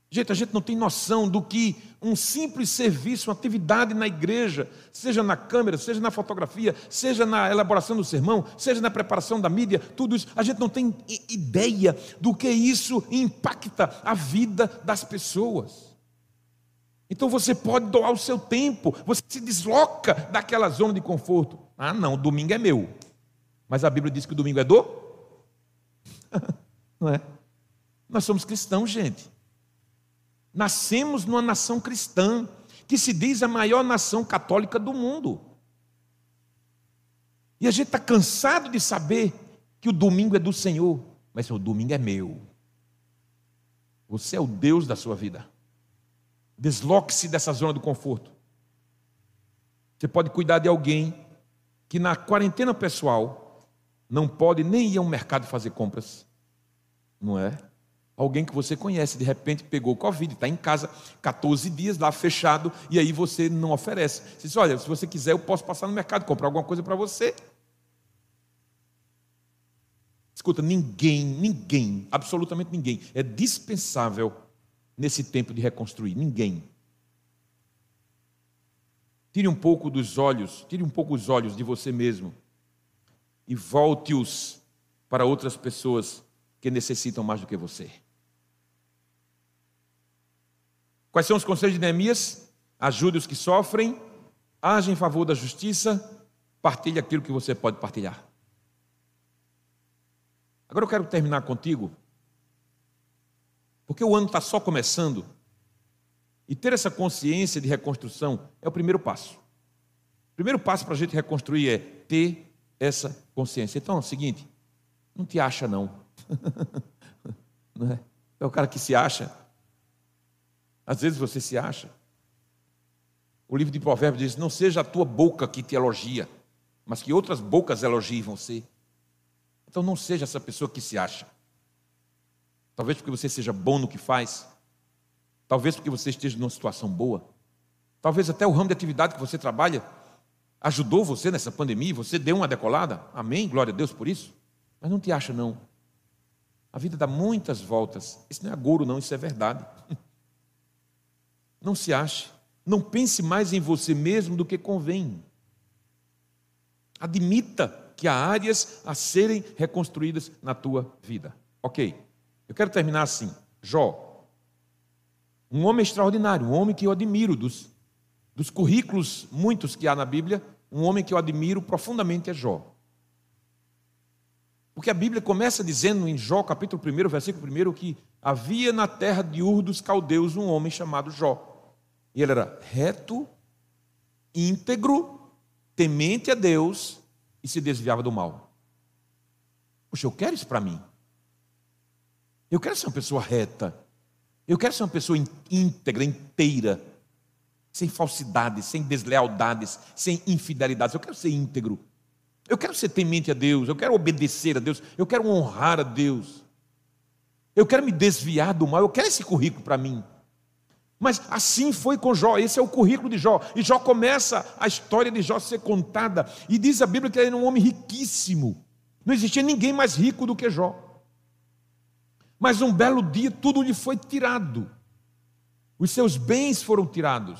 Gente, a gente não tem noção do que um simples serviço, uma atividade na igreja, seja na câmera, seja na fotografia, seja na elaboração do sermão, seja na preparação da mídia, tudo isso, a gente não tem ideia do que isso impacta a vida das pessoas. Então você pode doar o seu tempo, você se desloca daquela zona de conforto. Ah, não, domingo é meu. Mas a Bíblia diz que o domingo é do? não é? Nós somos cristãos, gente. Nascemos numa nação cristã, que se diz a maior nação católica do mundo. E a gente está cansado de saber que o domingo é do Senhor, mas o domingo é meu. Você é o Deus da sua vida. Desloque-se dessa zona do conforto. Você pode cuidar de alguém que na quarentena pessoal não pode nem ir ao mercado fazer compras. Não é? Alguém que você conhece, de repente pegou Covid, está em casa 14 dias lá fechado, e aí você não oferece. Você diz: Olha, se você quiser, eu posso passar no mercado comprar alguma coisa para você. Escuta, ninguém, ninguém, absolutamente ninguém, é dispensável nesse tempo de reconstruir. Ninguém. Tire um pouco dos olhos, tire um pouco os olhos de você mesmo e volte-os para outras pessoas que necessitam mais do que você. Quais são os conselhos de Neemias? Ajude os que sofrem, age em favor da justiça, partilhe aquilo que você pode partilhar. Agora eu quero terminar contigo, porque o ano está só começando, e ter essa consciência de reconstrução é o primeiro passo. O primeiro passo para a gente reconstruir é ter essa consciência. Então é o seguinte: não te acha, não. não é? é o cara que se acha, às vezes você se acha. O livro de Provérbios diz: Não seja a tua boca que te elogia, mas que outras bocas elogiem você. Então não seja essa pessoa que se acha. Talvez porque você seja bom no que faz. Talvez porque você esteja numa situação boa. Talvez até o ramo de atividade que você trabalha ajudou você nessa pandemia, você deu uma decolada. Amém? Glória a Deus por isso. Mas não te acha, não. A vida dá muitas voltas. Isso não é agouro, não, isso é verdade. Não se ache. Não pense mais em você mesmo do que convém. Admita que há áreas a serem reconstruídas na tua vida. Ok, eu quero terminar assim. Jó, um homem extraordinário, um homem que eu admiro dos, dos currículos muitos que há na Bíblia, um homem que eu admiro profundamente é Jó. Porque a Bíblia começa dizendo em Jó, capítulo 1, versículo 1, que havia na terra de Ur dos caldeus um homem chamado Jó. E ele era reto, íntegro, temente a Deus e se desviava do mal. Puxa, eu quero isso para mim. Eu quero ser uma pessoa reta. Eu quero ser uma pessoa íntegra, inteira, sem falsidades, sem deslealdades, sem infidelidades. Eu quero ser íntegro. Eu quero ser temente a Deus, eu quero obedecer a Deus, eu quero honrar a Deus. Eu quero me desviar do mal, eu quero esse currículo para mim. Mas assim foi com Jó, esse é o currículo de Jó. E Jó começa a história de Jó ser contada, e diz a Bíblia que ele era um homem riquíssimo. Não existia ninguém mais rico do que Jó. Mas um belo dia tudo lhe foi tirado. Os seus bens foram tirados.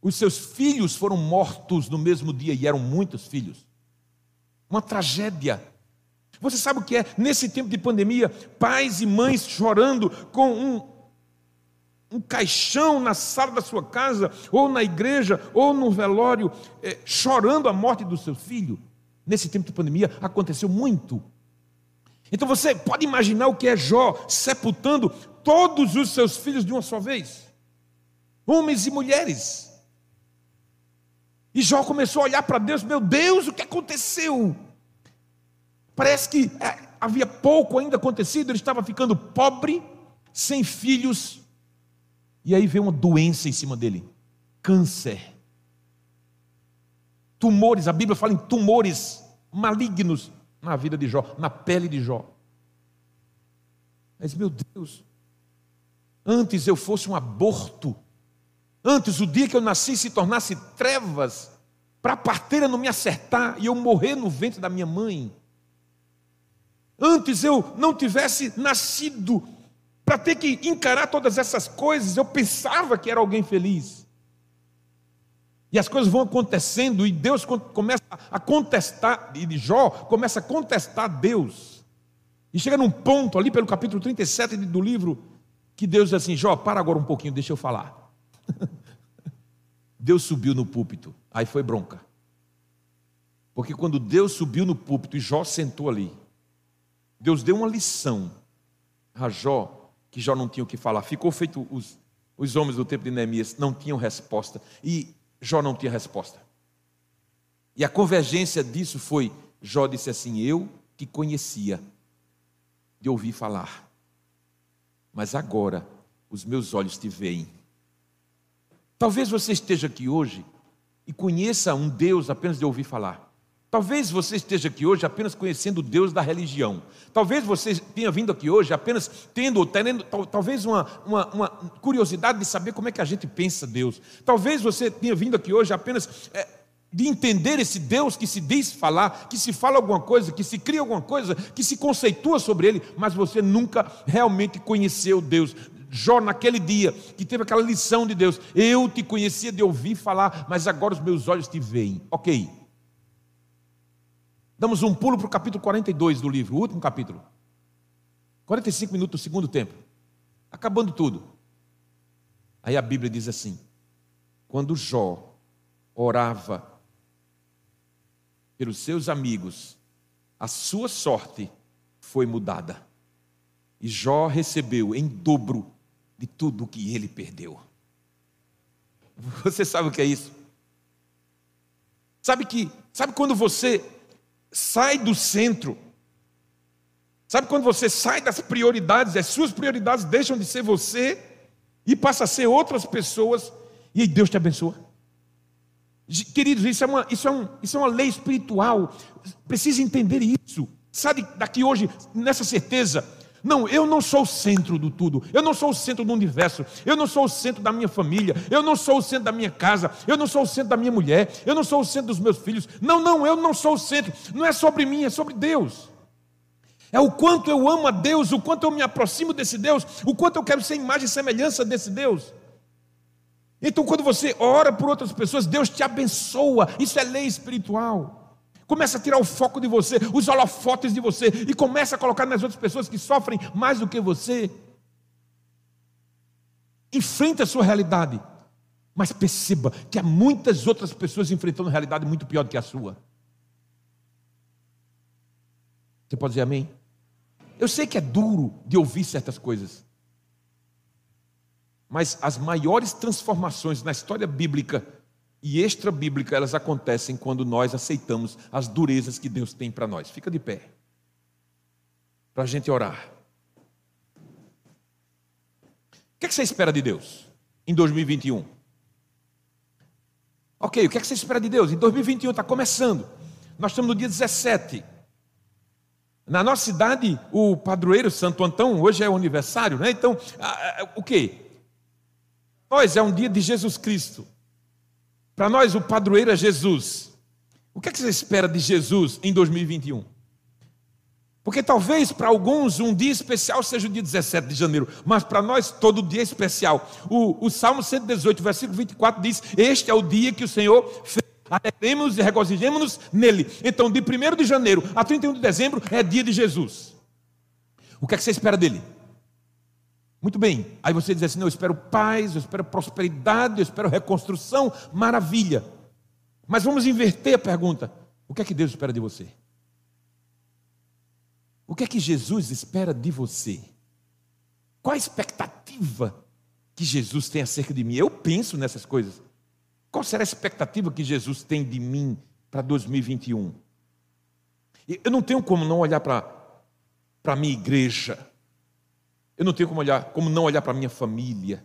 Os seus filhos foram mortos no mesmo dia, e eram muitos filhos. Uma tragédia. Você sabe o que é? Nesse tempo de pandemia, pais e mães chorando com um, um caixão na sala da sua casa, ou na igreja, ou no velório, é, chorando a morte do seu filho. Nesse tempo de pandemia aconteceu muito. Então você pode imaginar o que é Jó sepultando todos os seus filhos de uma só vez, homens e mulheres. E Jó começou a olhar para Deus: Meu Deus, o que aconteceu? Parece que é, havia pouco ainda acontecido, ele estava ficando pobre, sem filhos. E aí veio uma doença em cima dele: câncer. Tumores, a Bíblia fala em tumores malignos na vida de Jó, na pele de Jó. Mas, meu Deus, antes eu fosse um aborto, Antes, o dia que eu nasci se tornasse trevas, para a parteira não me acertar e eu morrer no ventre da minha mãe. Antes eu não tivesse nascido para ter que encarar todas essas coisas, eu pensava que era alguém feliz. E as coisas vão acontecendo e Deus começa a contestar, e Jó começa a contestar Deus. E chega num ponto ali pelo capítulo 37 do livro que Deus diz assim: Jó, para agora um pouquinho, deixa eu falar. Deus subiu no púlpito, aí foi bronca. Porque quando Deus subiu no púlpito e Jó sentou ali, Deus deu uma lição a Jó, que Jó não tinha o que falar. Ficou feito os, os homens do tempo de Neemias não tinham resposta e Jó não tinha resposta. E a convergência disso foi: Jó disse assim: Eu te conhecia de ouvir falar, mas agora os meus olhos te veem. Talvez você esteja aqui hoje e conheça um Deus apenas de ouvir falar. Talvez você esteja aqui hoje apenas conhecendo o Deus da religião. Talvez você tenha vindo aqui hoje apenas tendo, tendo talvez uma, uma, uma, curiosidade de saber como é que a gente pensa Deus. Talvez você tenha vindo aqui hoje apenas é, de entender esse Deus que se diz falar, que se fala alguma coisa, que se cria alguma coisa, que se conceitua sobre ele, mas você nunca realmente conheceu Deus. Jó, naquele dia, que teve aquela lição de Deus: Eu te conhecia de ouvir falar, mas agora os meus olhos te veem. Ok. Damos um pulo para o capítulo 42 do livro, o último capítulo. 45 minutos do segundo tempo. Acabando tudo. Aí a Bíblia diz assim: Quando Jó orava pelos seus amigos, a sua sorte foi mudada. E Jó recebeu em dobro de tudo que ele perdeu. Você sabe o que é isso? Sabe que, sabe quando você sai do centro? Sabe quando você sai das prioridades, as suas prioridades deixam de ser você e passa a ser outras pessoas e aí Deus te abençoa? Queridos, isso é uma, isso é um, isso é uma lei espiritual. Precisa entender isso. Sabe daqui hoje, nessa certeza, não, eu não sou o centro do tudo. Eu não sou o centro do universo. Eu não sou o centro da minha família. Eu não sou o centro da minha casa. Eu não sou o centro da minha mulher. Eu não sou o centro dos meus filhos. Não, não, eu não sou o centro. Não é sobre mim, é sobre Deus. É o quanto eu amo a Deus, o quanto eu me aproximo desse Deus, o quanto eu quero ser imagem e semelhança desse Deus. Então, quando você ora por outras pessoas, Deus te abençoa. Isso é lei espiritual. Começa a tirar o foco de você, os holofotes de você, e começa a colocar nas outras pessoas que sofrem mais do que você. Enfrenta a sua realidade, mas perceba que há muitas outras pessoas enfrentando realidade muito pior do que a sua. Você pode dizer amém? Eu sei que é duro de ouvir certas coisas, mas as maiores transformações na história bíblica e extra-bíblica, elas acontecem quando nós aceitamos as durezas que Deus tem para nós. Fica de pé, para a gente orar. O que, é que você espera de Deus em 2021? Ok, o que, é que você espera de Deus? Em 2021 está começando. Nós estamos no dia 17. Na nossa cidade, o padroeiro Santo Antão, hoje é o aniversário, né? Então, o que? Nós é um dia de Jesus Cristo. Para nós, o padroeiro é Jesus. O que, é que você espera de Jesus em 2021? Porque talvez para alguns um dia especial seja o dia 17 de janeiro, mas para nós todo dia é especial. O, o Salmo 118, versículo 24 diz: Este é o dia que o Senhor fez. Alegremos e regozijemos-nos nele. Então, de 1 de janeiro a 31 de dezembro é dia de Jesus. O que é que você espera dele? Muito bem. Aí você diz assim: não, eu espero paz, eu espero prosperidade, eu espero reconstrução, maravilha. Mas vamos inverter a pergunta: o que é que Deus espera de você? O que é que Jesus espera de você? Qual a expectativa que Jesus tem acerca de mim? Eu penso nessas coisas. Qual será a expectativa que Jesus tem de mim para 2021? Eu não tenho como não olhar para a minha igreja. Eu não tenho como, olhar, como não olhar para minha família.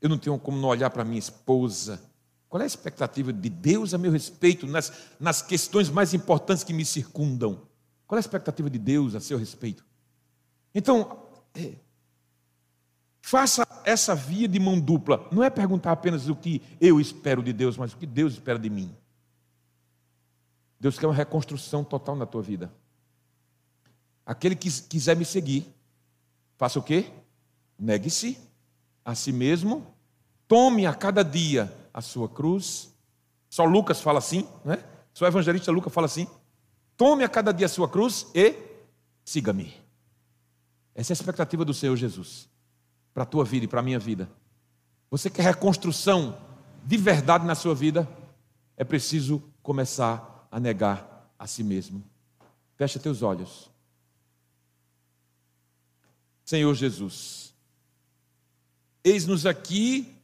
Eu não tenho como não olhar para minha esposa. Qual é a expectativa de Deus a meu respeito nas, nas questões mais importantes que me circundam? Qual é a expectativa de Deus a seu respeito? Então, é, faça essa via de mão dupla. Não é perguntar apenas o que eu espero de Deus, mas o que Deus espera de mim. Deus quer uma reconstrução total na tua vida. Aquele que quiser me seguir, Faça o quê? Negue-se a si mesmo, tome a cada dia a sua cruz. Só Lucas fala assim, né? Só o evangelista Lucas fala assim: tome a cada dia a sua cruz e siga-me. Essa é a expectativa do Senhor Jesus para a tua vida e para a minha vida. Você quer reconstrução de verdade na sua vida? É preciso começar a negar a si mesmo. Fecha teus olhos. Senhor Jesus. Eis-nos aqui,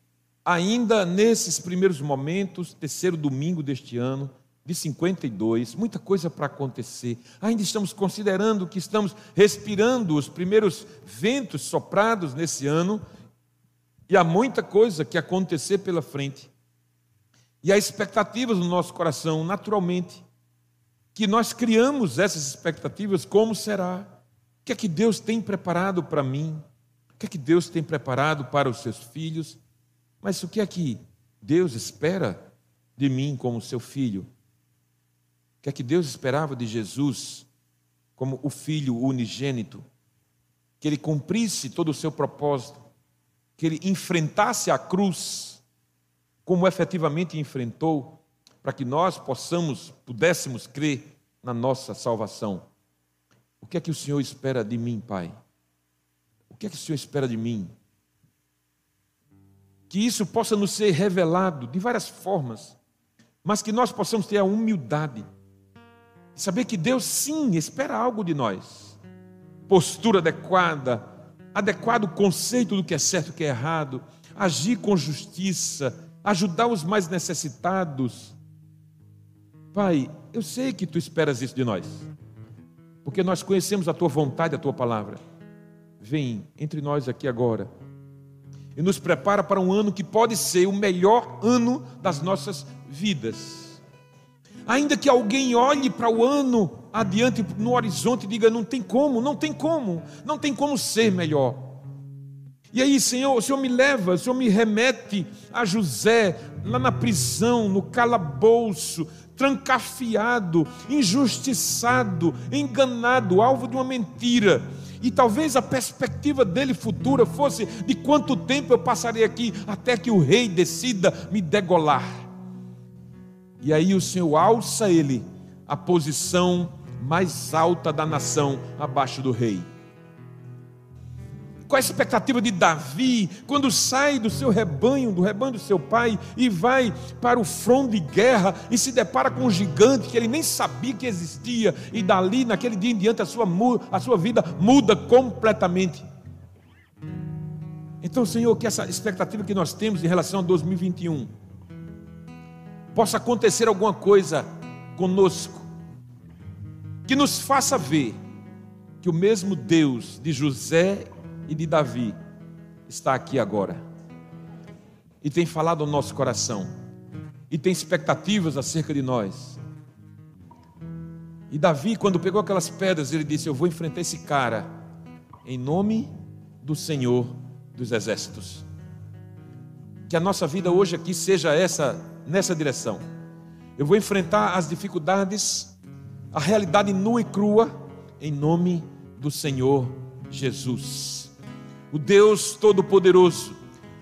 ainda nesses primeiros momentos, terceiro domingo deste ano, de 52, muita coisa para acontecer. Ainda estamos considerando que estamos respirando os primeiros ventos soprados nesse ano, e há muita coisa que acontecer pela frente. E há expectativas no nosso coração, naturalmente, que nós criamos essas expectativas, como será? Que é que Deus tem preparado para mim? O que é que Deus tem preparado para os seus filhos? Mas o que é que Deus espera de mim como seu filho? O que é que Deus esperava de Jesus como o filho unigênito? Que ele cumprisse todo o seu propósito, que ele enfrentasse a cruz como efetivamente enfrentou, para que nós possamos, pudéssemos crer na nossa salvação. O que é que o Senhor espera de mim, Pai? O que é que o Senhor espera de mim? Que isso possa nos ser revelado de várias formas, mas que nós possamos ter a humildade de saber que Deus sim espera algo de nós. Postura adequada, adequado conceito do que é certo e que é errado, agir com justiça, ajudar os mais necessitados. Pai, eu sei que tu esperas isso de nós porque nós conhecemos a tua vontade, a tua palavra. Vem entre nós aqui agora e nos prepara para um ano que pode ser o melhor ano das nossas vidas. Ainda que alguém olhe para o ano adiante no horizonte e diga: não tem como, não tem como, não tem como ser melhor. E aí, Senhor, o Senhor me leva, o Senhor me remete a José, lá na prisão, no calabouço, trancafiado, injustiçado, enganado, alvo de uma mentira. E talvez a perspectiva dele futura fosse de quanto tempo eu passarei aqui até que o rei decida me degolar. E aí o Senhor alça ele a posição mais alta da nação abaixo do rei. Qual a expectativa de Davi quando sai do seu rebanho, do rebanho do seu pai, e vai para o front de guerra e se depara com um gigante que ele nem sabia que existia, e dali, naquele dia em diante, a sua, a sua vida muda completamente. Então, Senhor, que essa expectativa que nós temos em relação a 2021 possa acontecer alguma coisa conosco que nos faça ver que o mesmo Deus de José e de Davi está aqui agora. E tem falado ao nosso coração. E tem expectativas acerca de nós. E Davi, quando pegou aquelas pedras, ele disse: Eu vou enfrentar esse cara em nome do Senhor dos Exércitos. Que a nossa vida hoje aqui seja essa, nessa direção. Eu vou enfrentar as dificuldades, a realidade nua e crua, em nome do Senhor Jesus o Deus Todo-Poderoso,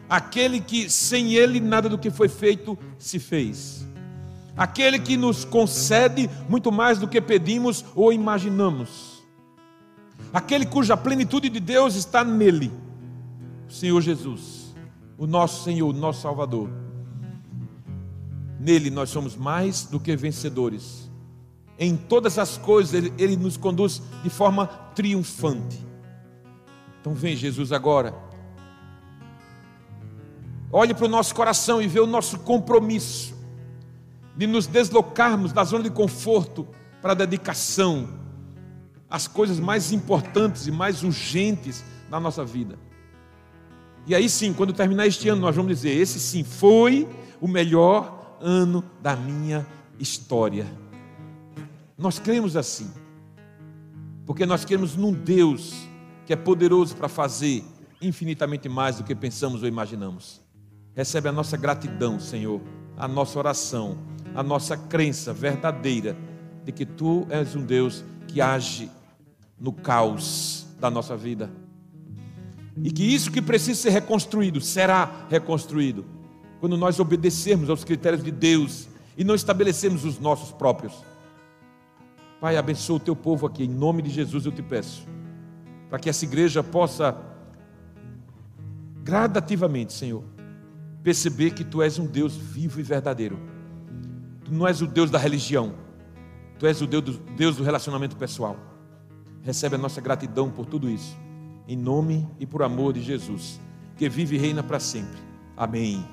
aquele que sem Ele nada do que foi feito se fez, aquele que nos concede muito mais do que pedimos ou imaginamos, aquele cuja plenitude de Deus está nele, o Senhor Jesus, o nosso Senhor, o nosso Salvador. Nele nós somos mais do que vencedores. Em todas as coisas ele, ele nos conduz de forma triunfante. Então vem Jesus agora. Olhe para o nosso coração e vê o nosso compromisso de nos deslocarmos da zona de conforto para a dedicação às coisas mais importantes e mais urgentes da nossa vida. E aí sim, quando terminar este ano, nós vamos dizer: esse sim foi o melhor ano da minha história. Nós cremos assim, porque nós cremos num Deus que é poderoso para fazer infinitamente mais do que pensamos ou imaginamos. Recebe a nossa gratidão, Senhor, a nossa oração, a nossa crença verdadeira de que Tu és um Deus que age no caos da nossa vida. E que isso que precisa ser reconstruído será reconstruído quando nós obedecermos aos critérios de Deus e não estabelecermos os nossos próprios. Pai, abençoa o teu povo aqui, em nome de Jesus eu te peço para que essa igreja possa gradativamente, Senhor, perceber que Tu és um Deus vivo e verdadeiro. Tu não és o Deus da religião, Tu és o Deus do, Deus do relacionamento pessoal. Recebe a nossa gratidão por tudo isso, em nome e por amor de Jesus, que vive e reina para sempre. Amém.